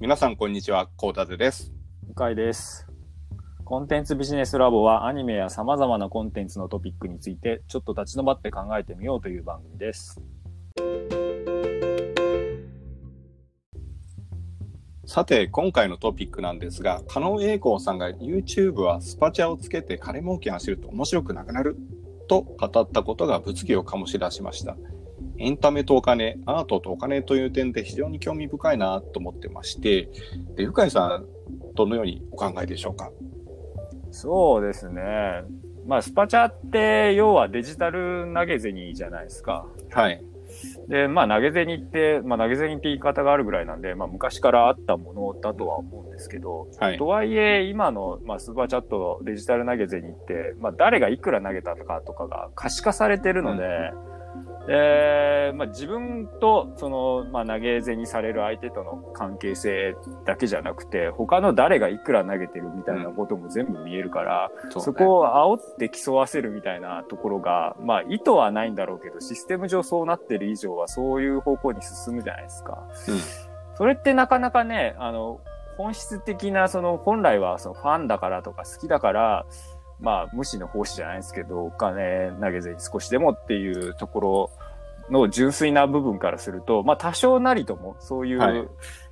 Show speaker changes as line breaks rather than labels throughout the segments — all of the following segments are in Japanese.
皆さんこんにちは、コータテです。
向井です。コンテンツビジネスラボはアニメや様々なコンテンツのトピックについてちょっと立ち止まって考えてみようという番組です。
さて、今回のトピックなんですが、加納栄光さんが YouTube はスパチャをつけて金儲けが知ると面白くなくなると語ったことが物議を醸し出しました。エンタメとお金、アートとお金という点で非常に興味深いなと思ってまして、で、深井さん、どのようにお考えでしょうか？
そうですね。まあ、スパチャって要はデジタル投げ銭じゃないですか。
はい。
で、まあ投げ銭って、まあ投げ銭って言い方があるぐらいなんで、まあ昔からあったものだとは思うんですけど、
はい
と。はいえ今の、まあ、スーパーチャットデジタル投げ銭って、まあ誰がいくら投げたとかとかが可視化されてるので、で、まあ自分とその、まあ投げ銭される相手との関係性だけじゃなくて、他の誰がいくら投げてるみたいなことも全部見えるから、
そうね
そこを煽って競わせるみたいなところが、まあ意図はないんだろうけど、システム上そうなってる以上はそういう方向に進むじゃないですか。
うん
それってなかなかね、あの、本質的な、その本来はそのファンだからとか好きだから、まあ無視の奉仕じゃないですけど、お金投げ銭少しでもっていうところの純粋な部分からすると、まあ多少なりともそういう、
はい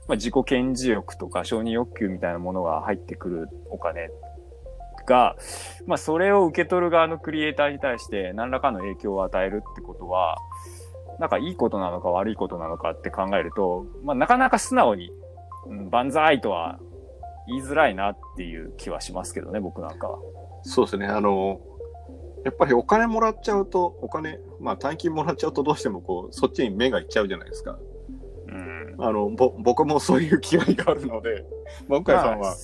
まあ自己顕示欲とか承認欲求みたいなものが入ってくるお金が、まあそれを受け取る側のクリエイターに対して何らかの影響を与えるってことは、なんかいいことなのか悪いことなのかって考えると、まあなかなか素直に、うん、万歳とは言いづらいなっていう気はしますけどね、僕なんかは。
そうですね。あの、やっぱりお金もらっちゃうと、お金、まあ大金もらっちゃうとどうしてもこう、そっちに目がいっちゃうじゃないですか。
うん。
あの、ぼ、僕もそういう気合があるので、まあ、向井さんは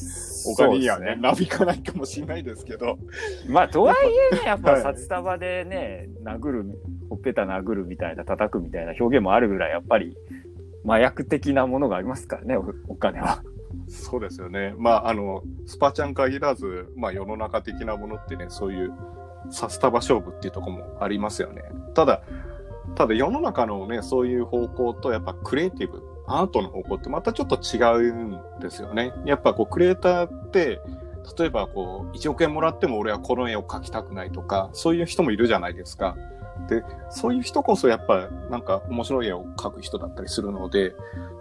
お金にはね、なびかないかもしれないですけど、
まあ、とはいえね、やっ
はい
ぱ札束でね、殴る、ほっぺた殴るみたいな、叩くみたいな表現もあるぐらい、やっぱり、麻薬的なものがありますからね、おお金は。
そうですよね。まあ、あの、スパチャン限らず、まあ世の中的なものってね、そういう札束勝負っていうとこもありますよね。ただ、ただ世の中のね、そういう方向とやっぱクリエイティブ、アートの方向ってまたちょっと違うんですよね。やっぱこうクリエイターって、例えばこう1億円もらっても俺はこの絵を描きたくないとか、そういう人もいるじゃないですか。で、そういう人こそやっぱなんか面白い絵を描く人だったりするので、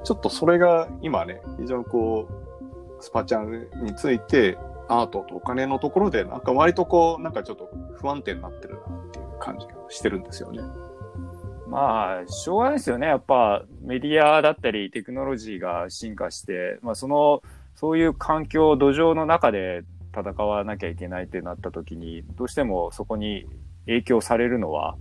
ちょっとそれが今ね、非常にこう、スパチャンについて、アートとお金のところで、なんか割とこう、なんかちょっと不安定になってるなっていう感じがしてるんですよね。
まあ、しょうがないですよね。やっぱメディアだったりテクノロジーが進化して、まあその、そういう環境、土壌の中で戦わなきゃいけないってなった時に、どうしてもそこに影響されるのは、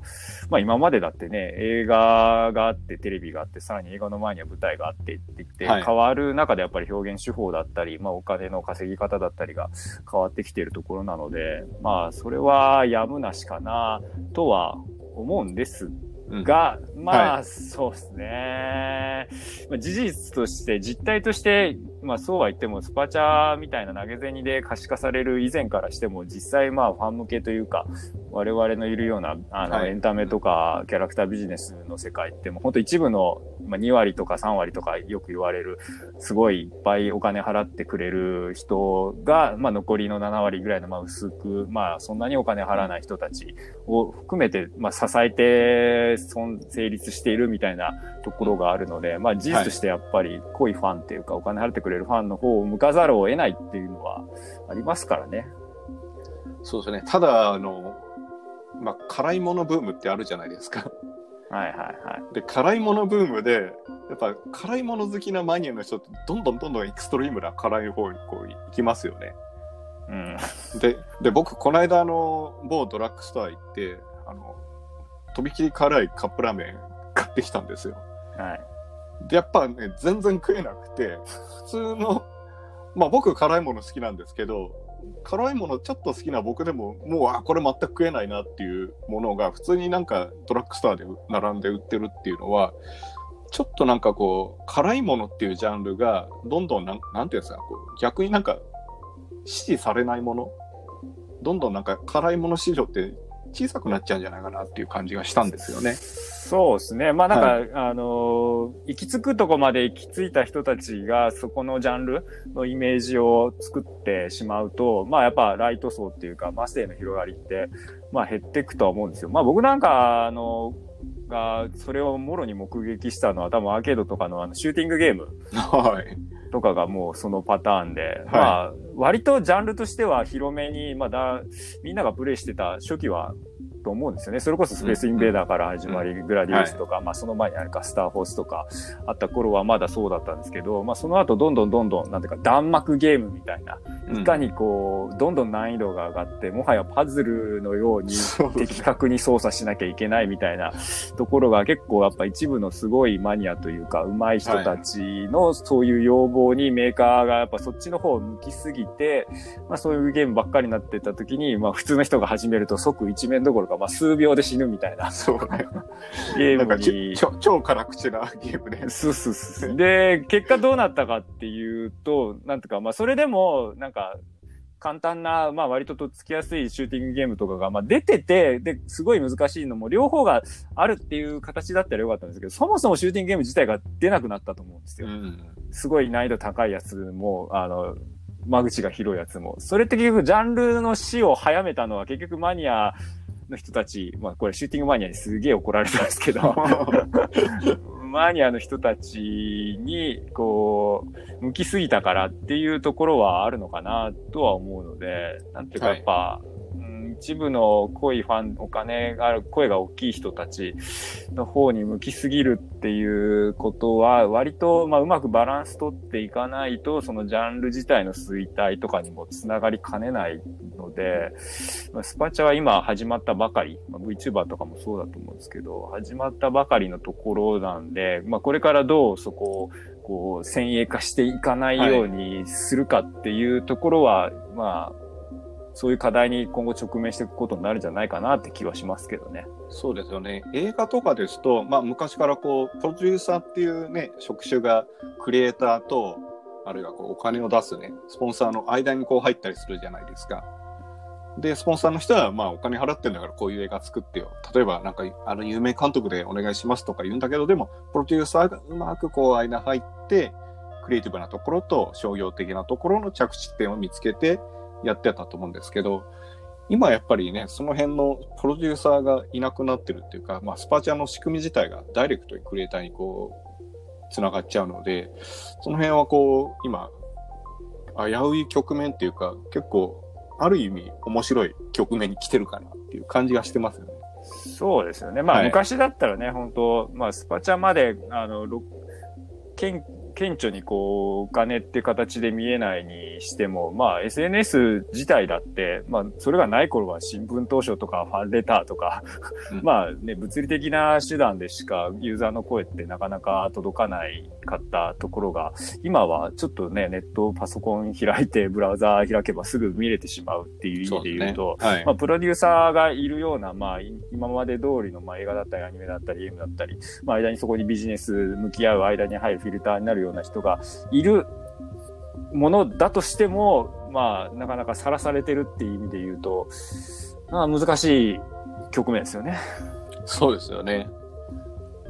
まあ今までだってね、映画があって、テレビがあって、さらに映画の前には舞台があってって言って、
はい。
変わる中でやっぱり表現手法だったり、まあお金の稼ぎ方だったりが変わってきているところなので、まあそれはやむなしかなとは思うんです
うん、
が、まあ、
は
そうですね。まあ、事実として、実態として、まあそうは言っても、スパチャみたいな投げ銭で可視化される以前からしても、実際まあファン向けというか、我々のいるような、あの、
はい。
エンタメとかキャラクタービジネスの世界って、もう本当一部の、まあ2割とか3割とかよく言われる、すごいいっぱいお金払ってくれる人が、まあ残りの7割ぐらいの、まあ薄く、まあそんなにお金払わない人たちを含めて、まあ、支えて存成立しているみたいなところがあるので、まあ、事実としてやっぱり濃いファンっていうか、お金払ってくれるファンの方を向かざるを得ないっていうのはありますからね。
そうですね。ただ、あの、まあ、辛いものブームってあるじゃないですか。
はいはいはい。
で、辛いものブームで、やっぱ辛いもの好きなマニアの人って、どんどんどんどんエクストリームな辛い方にこう行きますよね。
うん。
で、で、僕、この間、あの、某ドラッグストア行って、あの、とびきり辛いカップラーメン買ってきたんですよ。
はい。
で、やっぱね、全然食えなくて、普通の、まあ僕辛いもの好きなんですけど、辛いものちょっと好きな僕でも、もう、あ、これ全く食えないなっていうものが、普通になんかドラッグストアで並んで売ってるっていうのは、ちょっとなんかこう、辛いものっていうジャンルが、どんどんなん、なんていうんですか、こう逆になんか、支持されないもの、どんどんなんか辛いもの市場って小さくなっちゃうんじゃないかなっていう感じがしたんですよね。
そうですね。まあなんか、はい、あのー、行き着くとこまで行き着いた人たちが、そこのジャンルのイメージを作ってしまうと、まあやっぱライト層っていうか、マスへの広がりって、まあ減っていくとは思うんですよ。まあ僕なんか、あのが、それをもろに目撃したのは多分アーケードとかのあのシューティングゲーム。はい。とかがもうそのパターンで、はい、まあ、割とジャンルとしては広めに、まあだ、みんながプレイしてた初期はと思うんですよね。それこそスペースインベーダーから始まり、グラディウスとか、まあその前にあるかスターフォースとかあった頃はまだそうだったんですけど、まあその後どんどんどんどん、なんていうか弾幕ゲームみたいな、いかにこう、どんどん難易度が上がって、もはやパズルのように的確に操作しなきゃいけないみたいなところが結構やっぱ一部のすごいマニアというか、上手い人たちのそういう要望にメーカーがやっぱそっちの方を向きすぎて、まあそういうゲームばっかりになってた時に、まあ普通の人が始めると即一面どころか、まあ数秒で死ぬみたいな。そうね。ゲームに。
超超辛口なゲームで。
そうそうそう。で、結果どうなったかっていうと、なんとか、まあそれでも、なんか、簡単な、まあ割ととっつきやすいシューティングゲームとかが、まあ出てて、で、すごい難しいのも両方があるっていう形だったらよかったんですけど、そもそもシューティングゲーム自体が出なくなったと思うんですよ。うん、すごい難易度高いやつも、あの、間口が広いやつも。それって結局ジャンルの死を早めたのは結局マニアの人たち、まあこれシューティングマニアにすげえ怒られたんですけど、マニアの人たちに、こう、向きすぎたからっていうところはあるのかなとは思うので、なんていうかやっぱ、はい一部の濃いファン、お金がある、声が大きい人たちの方に向きすぎるっていうことは、割と、まあ、うまくバランス取っていかないと、そのジャンル自体の衰退とかにもつながりかねないので、スパチャは今始まったばかり、まあ、VTuber とかもそうだと思うんですけど、始まったばかりのところなんで、まあ、これからどうそこを、こう、先鋭化していかないようにするかっていうところは、はい、まあ、そういう課題に今後直面していくことになるんじゃないかなって気はしますけどね。
そうですよね。映画とかですと、まあ昔からこう、プロデューサーっていうね、職種がクリエイターと、あるいはこうお金を出すね、スポンサーの間にこう入ったりするじゃないですか。で、スポンサーの人は、まあお金払ってるんだからこういう映画作ってよ。例えばなんか、あの有名監督でお願いしますとか言うんだけど、でも、プロデューサーがうまくこう間入って、クリエイティブなところと商業的なところの着地点を見つけて、やってたと思うんですけど、今やっぱりね、その辺のプロデューサーがいなくなってるっていうか、まあ、スパチャの仕組み自体がダイレクトにクリエイターにこう、つながっちゃうので、その辺はこう、今、危うい局面っていうか、結構、ある意味面白い局面に来てるかなっていう感じがしてますよね。
そうですよね。まあ、昔だったらね、本当まあ、スパチャまで、あの、県顕著にこう、お金って形で見えないにしても、まあ SNS 自体だって、まあそれがない頃は新聞当初とかファンレターとか まあね、物理的な手段でしかユーザーの声ってなかなか届かないかったところが、今はちょっとね、ネット、パソコン開いてブラウザー開けばすぐ見れてしまうっていう意味で言うと、うね。はい、まあプロデューサーがいるような、まあ今まで通りのまあ映画だったりアニメだったりゲームだったり、まあ間にそこにビジネス向き合う間に入るフィルターになるような人がいるものだとしても、まあ、なかなかさらされてるっていう意味で言うと、まあ、難しい局面ですよね。
そうですよね。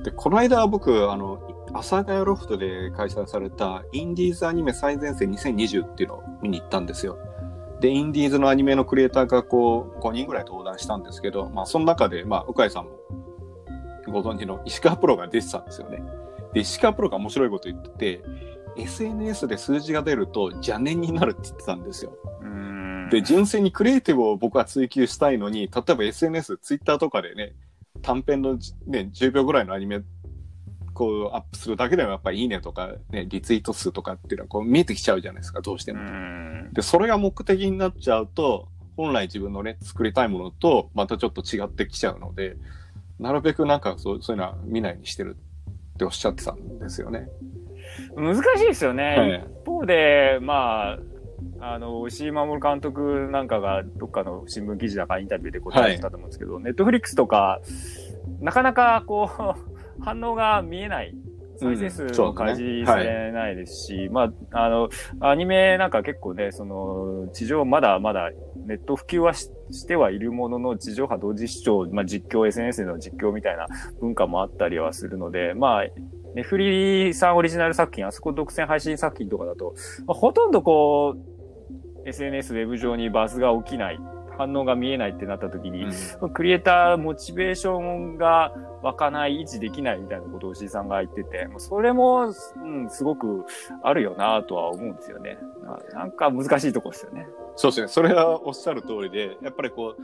で、この間僕、あの、阿佐ヶ谷ロフトで開催されたインディーズアニメ最前線2020っていうのを見に行ったんですよ。で、インディーズのアニメのクリエイターがこう、5人ぐらい登壇したんですけど、まあ、その中で、まあ、鵜飼さんもご存知の石川プロが出てたんですよね。で、石川プロが面白いこと言ってて、SNS で数字が出ると邪念になるって言ってたんですよ。で、純粋にクリエイティブを僕は追求したいのに、例えば SNS、Twitter とかでね、短編の、ね、10秒ぐらいのアニメ、こうアップするだけでもやっぱりいいねとか、ね、リツイート数とかっていうのはこう見えてきちゃうじゃないですか、どうしても。で、それが目的になっちゃうと、本来自分のね、作りたいものとまたちょっと違ってきちゃうので、なるべくなんかそうそういうのは見ないにしてるっておっしゃってたんですよね。
難しいですよね。はい、一方で、まあ、あの、石井守監督なんかがどっかの新聞記事だかインタビューで答えてたと思うんですけど、ネットフリックスとか、なかなかこう、反応が見えない再生数も開示されないですし、まあ、あの、アニメなんか結構ね、その、地上まだまだネット普及はししてはいるものの、地上波同時視聴、まあ実況、SNS での実況みたいな文化もあったりはするので、まあ、ネフリさんオリジナル作品、あそこ独占配信作品とかだと、まあ、ほとんどこう、SNS、ウェブ上にバズが起きない、反応が見えないってなった時に、クリエイターモチベーションが湧かない、維持できないみたいなことを石井さんが言ってて、それも、うん、すごくあるよなとは思うんですよね。ななんか難しいとこですよね。
そうですね。それはおっしゃる通りで、やっぱりこう、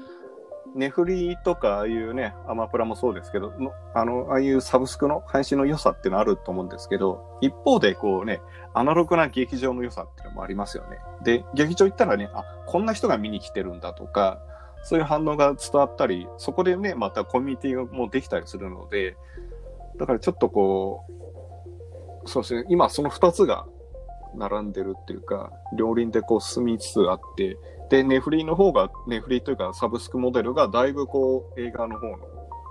ネフリーとか、ああいうね、アマプラもそうですけど、のあの、ああいうサブスクの配信の良さっていうのあると思うんですけど、一方でこうね、アナログな劇場の良さっていうのもありますよね。で、劇場行ったらね、あ、こんな人が見に来てるんだとか、そういう反応が伝わったり、そこでね、またコミュニティがもうできたりするので、だからちょっとこう、そうですね、今その二つが並んでるっていうか、両輪でこう進みつつあって、で、ネフリの方が、ネフリというかサブスクモデルがだいぶこう映画の方の、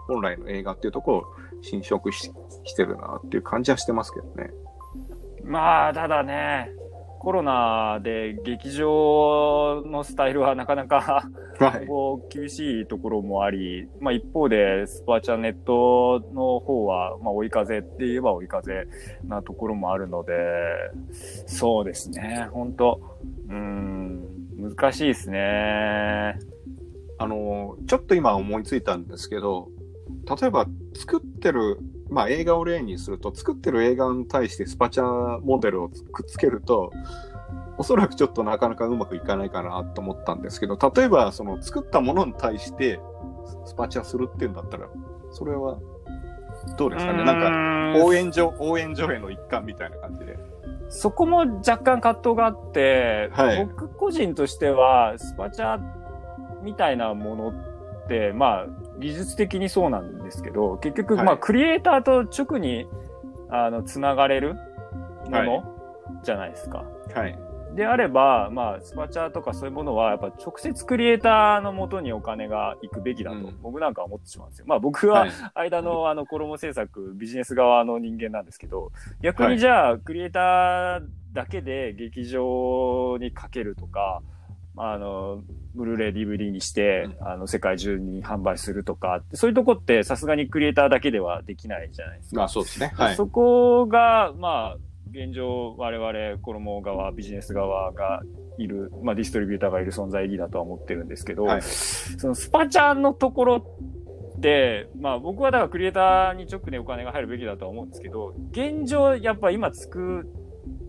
本来の映画っていうところを侵食ししてるなっていう感じはしてますけどね。
まあ、ただね、コロナで劇場のスタイルはなかなか
はい。
こう厳しいところもあり、まあ一方でスパチャネットの方は、まあ追い風って言えば追い風なところもあるので、そうですね、本当うん、難しいですね。
あの、ちょっと今思いついたんですけど、例えば作ってる、まあ映画を例にすると、作ってる映画に対してスパチャモデルをくっつけると、おそらくちょっとなかなかうまくいかないかなと思ったんですけど、例えばその作ったものに対してスパチャするっていうんだったら、それはどうですかね？なんか
か
応援上、応援上への一環みたいな感じで。
そこも若干葛藤があって、
はい
僕個人としては、スパチャみたいなものって、まあ、技術的にそうなんですけど、結局、
はい
まあ、クリエイターと直に、あの、つながれるも
はい
のじゃないですか。
はい。
であれば、まあ、スパチャとかそういうものは、やっぱ直接クリエイターのもとにお金が行くべきだと、
うん
僕なんかは思ってしまうんですよ。まあ、僕は、
はい。
間のあの衣制作、ビジネス側の人間なんですけど、逆
はい
にじゃあ、クリエイターだけで劇場にかけるとか、あの、ブルーレイ DVD にして、あの、世界中に販売するとか、そういうとこってさすがにクリエイターだけではできないじゃないですか。
まあそうですね。はい。
そこが、まあ、現状、我々、衣側、ビジネス側がいる、まあ、ディストリビューターがいる存在意義だとは思ってるんですけど、
はい。
そのスパチャのところって、まあ僕はだからクリエイターに直でお金が入るべきだとは思うんですけど、現状やっぱ今作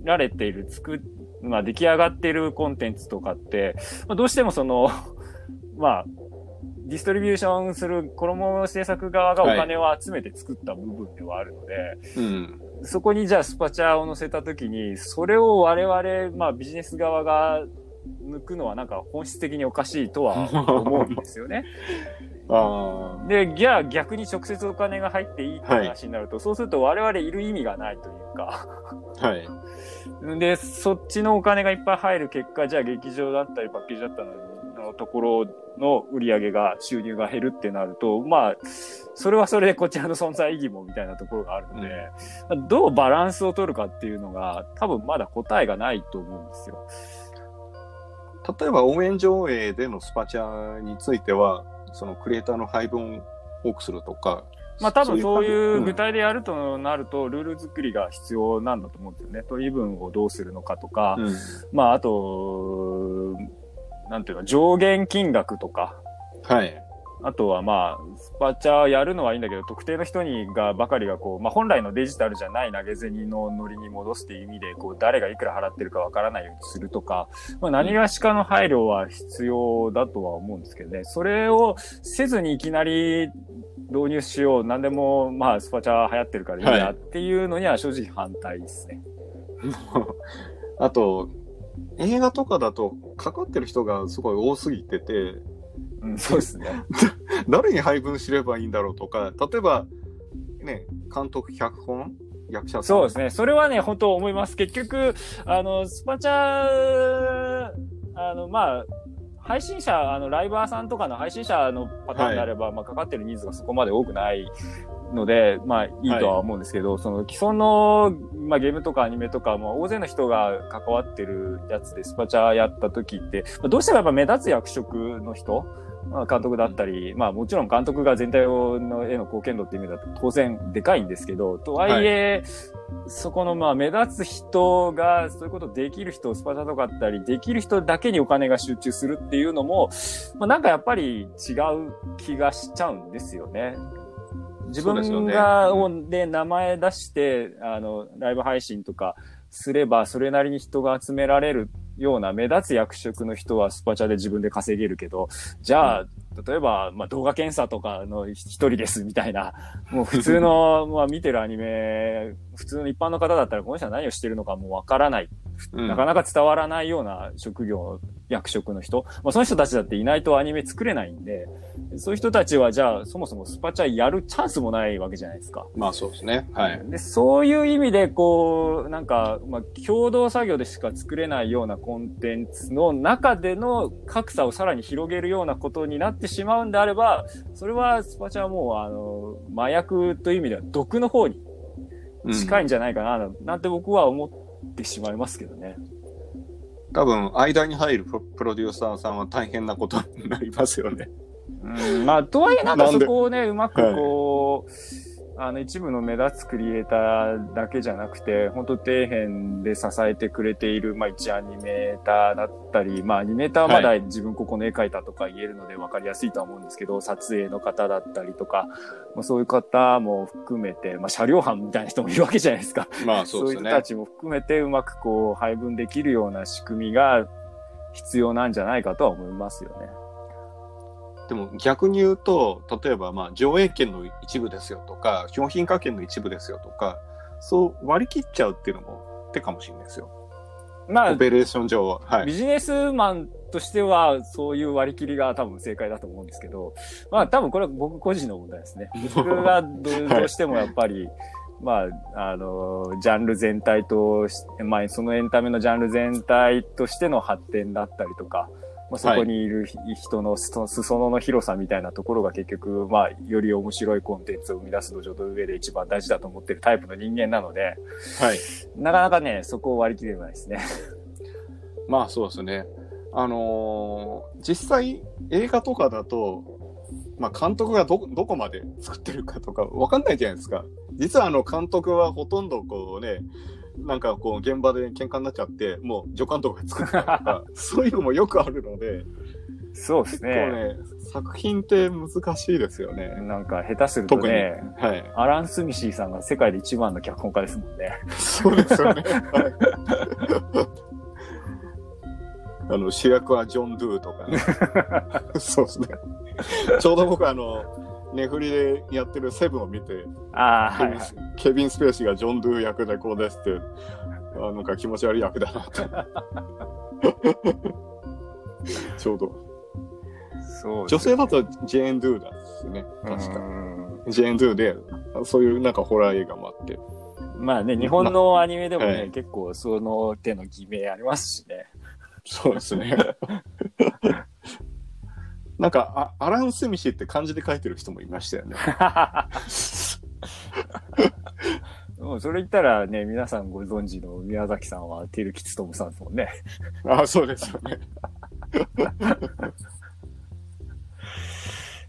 られている、作、まあ出来上がっているコンテンツとかって、まあ、どうしてもその、まあ、ディストリビューションする衣制作側がお金を集めて作った部分ではあるので、
うん。
そこにじゃあスパチャを乗せたときに、それを我々、まあビジネス側が抜くのはなんか本質的におかしいとは思うんですよね。
あ
で、じゃあ逆に直接お金が入っていいって話になると、そうすると我々いる意味がないというか。
あ。はい。
で、そっちのお金がいっぱい入る結果、じゃあ劇場だったりパッケージだったりのところの売り上げが、収入が減るってなると、まあ、それはそれでこちらの存在意義もみたいなところがあるので、どうバランスを取るかっていうのが、多分まだ答えがないと思うんですよ。
例えば応援上映でのスパチャについては、そのクリエイターの配分を多くするとか、
まあ多分そういう具
ん
体でやるとなると、ルール作りが必要なんだと思うんですよね。取り分をどうするのかとか、
うん
まああと、なんていうの、上限金額とか、
はい。
あとはまあ、スパチャやるのはいいんだけど、特定の人にがばかりがこう、まあ本来のデジタルじゃない投げ銭のノリに戻すっていう意味で、こう、誰がいくら払ってるかわからないようにするとか、まあ何がしかの配慮は必要だとは思うんですけどね。それをせずにいきなり導入しよう。何でも、まあスパチャ流行ってるからいい
はい
やっていうのには正直反対ですね。
あと、映画とかだと、かかってる人がすごい多すぎてて、
うん、そうですね。
誰に配分すればいいんだろうとか、例えば、ね、監督、脚本、役者。
そうですね。それはね、本当思います。結局、あの、スパチャ、あの、まあ、配信者、あの、ライバーさんとかの配信者のパターンであれば、まあ、かかってる人数がそこまで多くないので、まあいいとは思うんですけど、その既存の、まあゲームとかアニメとか、まあ大勢の人が関わってるやつでスパチャやった時って、まあどうしてもやっぱ目立つ役職の人、まあ、監督だったり、まあもちろん監督が全体の絵の貢献度っていう意味だと当然でかいんですけど、とはいえ、そこのまあ目立つ人が、そういうことできる人、スパチャとかあったり、できる人だけにお金が集中するっていうのも、まあなんかやっぱり違う気がしちゃうんですよね。自分
そうでね
名前出して、あの、ライブ配信とかすれば、それなりに人が集められるような目立つ役職の人はスパチャで自分で稼げるけど、じゃあ、例えば、まあ、動画検査とかの一人ですみたいな、もう普通の、まあ、見てるアニメ、普通の一般の方だったらこの人は何をしてるのかもうわからない。
うん
なかなか伝わらないような職業、役職の人。まあ、その人たちだっていないとアニメ作れないんで、そういう人たちはじゃあ、そもそもスパチャやるチャンスもないわけじゃないですか。
まあそうですね。はい。
で、そういう意味で、こう、なんか、まあ、共同作業でしか作れないようなコンテンツの中での格差をさらに広げるようなことになってしまうんであれば、それはスパチャはもう、あの、麻薬という意味では毒の方に近いんじゃないかな、なんて僕は思ってしまいますけどね。
多分、間に入るプロデューサーさんは大変なことになりますよね。
うん、まあ、とはいえなんかそこをね、うまくこう、あの、一部の目立つクリエイターだけじゃなくて、本当底辺で支えてくれている、まあ一アニメーターだったり、まあアニメーターはまだ自分ここの絵描いたとか言えるので分かりやすいとは思うんですけど、撮影の方だったりとか、まあそういう方も含めて、まあ車両班みたいな人もいるわけじゃないですか。
まあそうですね
いう人た。ちも含めてうまくこう配分できるような仕組みが必要なんじゃないかとは思いますよね。
でも逆に言うと、例えばまあ上映権の一部ですよとか、商品化権の一部ですよとか、そう割り切っちゃうっていうのも手かもしれないですよ。
まあ
オ、ペレーション上は。はい。
ビジネスマンとしては、そういう割り切りが多分正解だと思うんですけど、まあ多分これは僕個人の問題ですね。僕がどうしてもやっぱり、まあ、あの、ジャンル全体とし、まあ、そのエンタメのジャンル全体としての発展だったりとか、まあ、そこにいるひ人の裾裾野の広さみたいなところが結局、まあ、より面白いコンテンツを生み出す土壌の上で一番大事だと思ってるタイプの人間なので、
はい。
なかなかね、そこを割り切れないですね。
まあそうですね。あのー実際映画とかだと、まあ監督がど、どこまで作ってるかとかわかんないじゃないですか。実はあの監督はほとんどこうね、なんかこう現場で喧嘩になっちゃって、もう助監督が作ったりとか、そういうのもよくあるので、
そうです
結構ね、作品って難しいですよね。
なんか下手すると。ね、
はい。
アラン・スミシーさんが世界で一番の脚本家ですもんね。
そうですよね。はいあの主役はジョン・ドゥとかね。そうですね。ちょうど僕あの、ネフリでやってるセブンを見て、
ああ、
ケビン
はいはい。
ケビン・スペーシーがジョン・ドゥ役でこうですって、あなんか気持ち悪い役だなって。ちょうど。
そう
女性だとジェーン・ドゥだですね。確か。
うん
ジェーン・ドゥで、そういうなんかホラー映画もあって。
まあね、日本のアニメでもね、
はい
結構その手の偽名ありますしね。
そうですね。なんかあ、アラン・スミシーって漢字で書いてる人もいましたよね。
もうそれ言ったらね、皆さんご存知の宮崎さんはテルキツトムさんですもんね。
あそうですよね。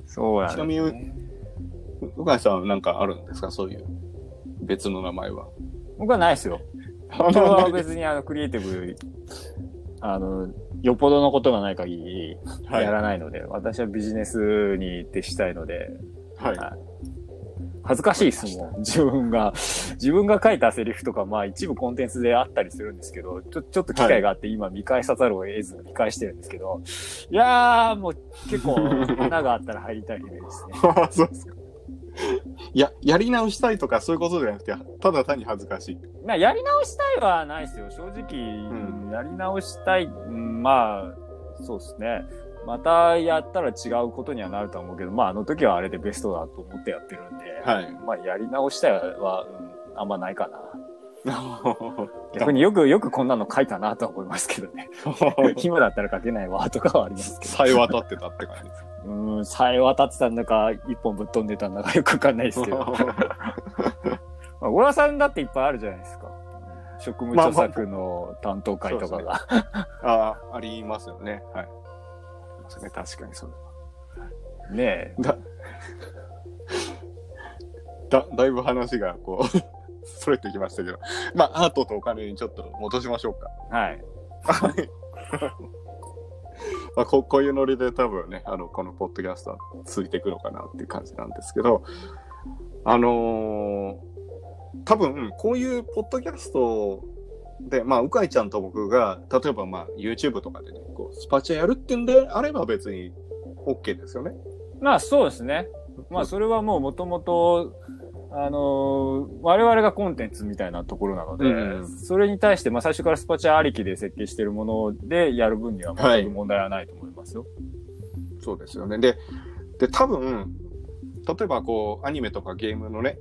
そうなんです、ね。
ちなみにうかいさんはなんかあるんですか？そういう別の名前は。
僕はないですよ。僕は別にあのクリエイティブ、あの、よっぽどのことがない限り
はい
やらないので、私はビジネスに徹したいので、
はい。
恥ずかしいですもん。自分が、自分が書いたセリフとか、まあ一部コンテンツであったりするんですけど、ちょ、ちょっと機会があって今見返さざるを得ず見返してるんですけど、いやーもう結構穴があったら入りたい夢ですね。
そうですか。いや、やり直したいとかそういうことじゃなくて、ただ単に恥ずかしい。
まあやり直したいはないですよ。正直、
ん
やり直したい、うんまあ、そうですね。またやったら違うことにはなるとは思うけど、まああの時はあれでベストだと思ってやってるんで、
はい。
まあやり直したいは、うん、あんまないかな。逆によく、よくこんなの書いたなとは思いますけどね。今だったら書けないわ、とかはありますけど。
さえ渡ってたって感じです。
うん、さえ渡ってたんだか、一本ぶっ飛んでたんだかよくわかんないですけど。まあ、小川さんだっていっぱいあるじゃないですか。職務著作の担当会とかが。
ああ、ありますよね。はい。そうね、確かにそう
ねえ。
だ。だ、だいぶ話がこう、それてきましたけど。まあ、アートとお金にちょっと戻しましょうか。
はい。
まあ、こ こういうノリで多分ね、あの、このポッドキャストはついていくのかなっていう感じなんですけど、あのー多分、こういうポッドキャストで、まあ、うかいちゃんと僕が、例えばまあ、YouTube とかでね、こう、スパチャやるってんであれば別に OK ですよね。
まあそうですね。まあそれはもうもともと、あのー我々がコンテンツみたいなところなので、
うん
それに対して、まあ最初からスパチャありきで設計しているものでやる分には全く問題はないと思いますよ。
そうですよね。で、で、多分、例えばこう、アニメとかゲームのね、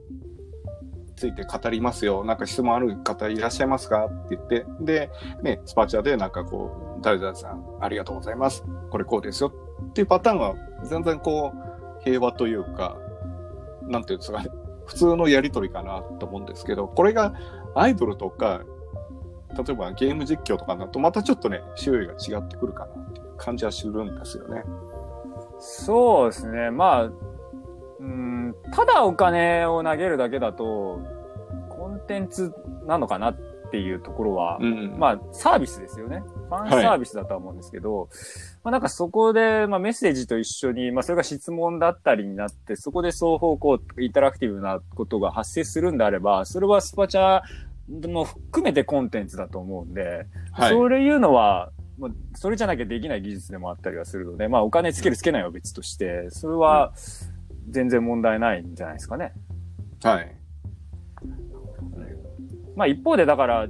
ついて語りますよ。なんか質問ある方いらっしゃいますかって言って、で、ね、スパチャでなんかこう、誰々さん、ありがとうございます。これこうですよ。っていうパターンは、全然こう、平和というか、なんていうんですかね、普通のやり取りかなと思うんですけど、これがアイドルとか、例えばゲーム実況とかだと、またちょっとね、種類が違ってくるかなっていう感じはするんですよね。
そうですね。まあ、うん、ただお金を投げるだけだと、コンテンツなのかなっていうところは、
ん
まあ、サービスですよね。ファンサービスだとは思うんですけど、まあなんかそこで、まあメッセージと一緒に、まあそれが質問だったりになって、そこで双方向、インタラクティブなことが発生するんであれば、それはスパチャも含めてコンテンツだと思うんで、
はい。
そういうのは、まあ、それじゃなきゃできない技術でもあったりはするので、まあお金つけるつけないは別として、それは全然問題ないんじゃないですかね。
はい。
まあ一方でだから、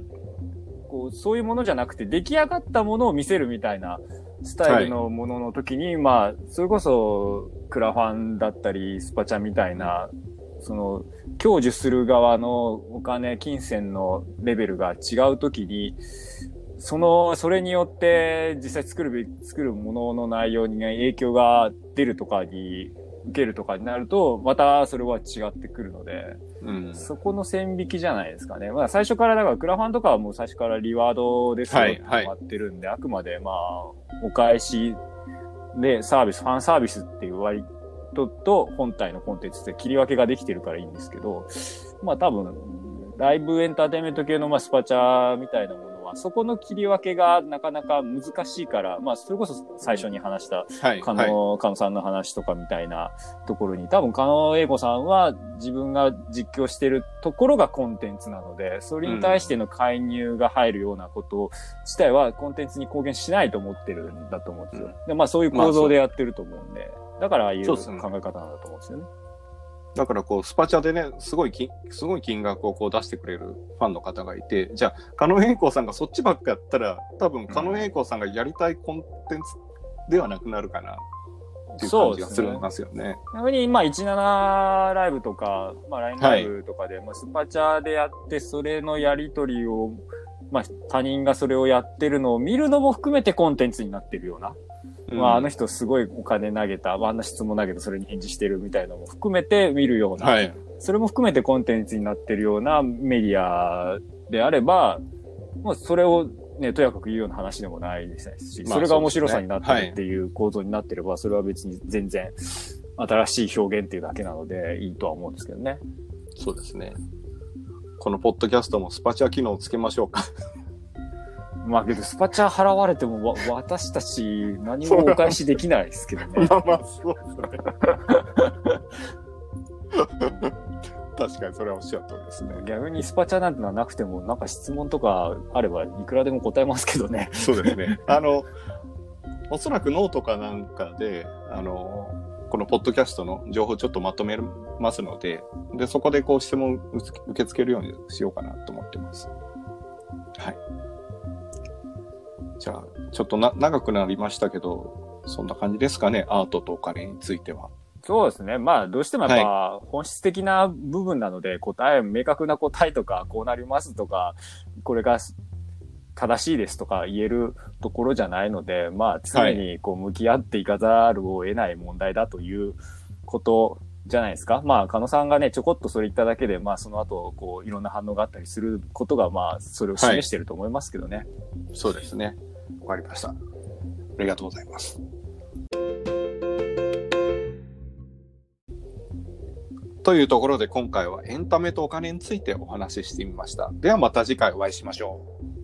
こう、そういうものじゃなくて出来上がったものを見せるみたいなスタイルのものの時に、まあ、それこそクラファンだったり、スパチャみたいな、その、享受する側のお金、金銭のレベルが違う時に、その、それによって実際作るべ、作るものの内容に影響が出るとかに、受けるとかになると、またそれは違ってくるので、
うん。
そこの線引きじゃないですかね。まあ最初から、だからクラファンとかはもう最初からリワードですよって
はいはい
決まってるんで、あくまでまあ、お返しでサービス、ファンサービスっていう割とと本体のコンテンツって切り分けができてるからいいんですけど、まあ多分、ライブエンターテインメント系のまあスパチャみたいなものは、そこの切り分けがなかなか難しいから、まあそれこそ最初に話した
はい。
加
はい。
納、加納さんの話とかみたいなところに、多分加納英子さんは自分が実況してるところがコンテンツなので、それに対しての介入が入るようなこと自体はコンテンツに貢献しないと思ってるんだと思うんですよ。でまあそういう構造でやってると思うんで、だからああいう考え方なんだと思うんですよね。
だからこう、スパチャでね、すごいき、すごい金額をこう出してくれるファンの方がいて、じゃあ、狩野英孝さんがそっちばっかやったら、多分、狩野英孝さんがやりたいコンテンツではなくなるかな、っていう感じがするんですよね。
逆に、まあ、17ライブとか、まあ、LINE ライブとかで、まあ、スパチャでやって、それのやりとりを、まあ、他人がそれをやってるのを見るのも含めてコンテンツになってるような。まあ、あの人すごいお金投げた、まあ、あんな質問投げてそれに返事してるみたいなのも含めて見るような。
はい。
それも含めてコンテンツになってるようなメディアであれば、もうそれをね、とやかく言うような話でもないですし、
まあ
それが面白さになってるっていう構造になってれば、それは別に全然新しい表現っていうだけなのでいいとは思うんですけどね。
そうですね。このポッドキャストもスパチャ機能をつけましょうか。
まあけど、スパチャ払われてもわ私たち何もお返しできないですけどね。
まあまあ、そうですね。確かにそれはおっしゃる通りですね。
逆にスパチャなんてのはなくても、なんか質問とかあればいくらでも答えますけどね。
そうですね。あの、おそらくノートかなんかで、あの、このポッドキャストの情報をちょっとまとめますので、で、そこでこう質問を受け付けるようにしようかなと思ってます。はい。じゃあ、ちょっとな長くなりましたけど、そんな感じですかね、アートとお金については。
そうですね。まあ、どうしてもやっぱ、本質的な部分なので、答え、明確な答えとか、こうなりますとか、これが正しいですとか言えるところじゃないので、まあ、常にこう向き合っていかざるを得ない問題だということじゃないですか。まあ、加野さんがね、ちょこっとそれ言っただけで、まあ、その後、こう、いろんな反応があったりすることが、まあ、それを示してると思いますけどね。
そうですね。わかりました。ありがとうございます。というところで今回はエンタメとお金についてお話ししてみました。ではまた次回お会いしましょう。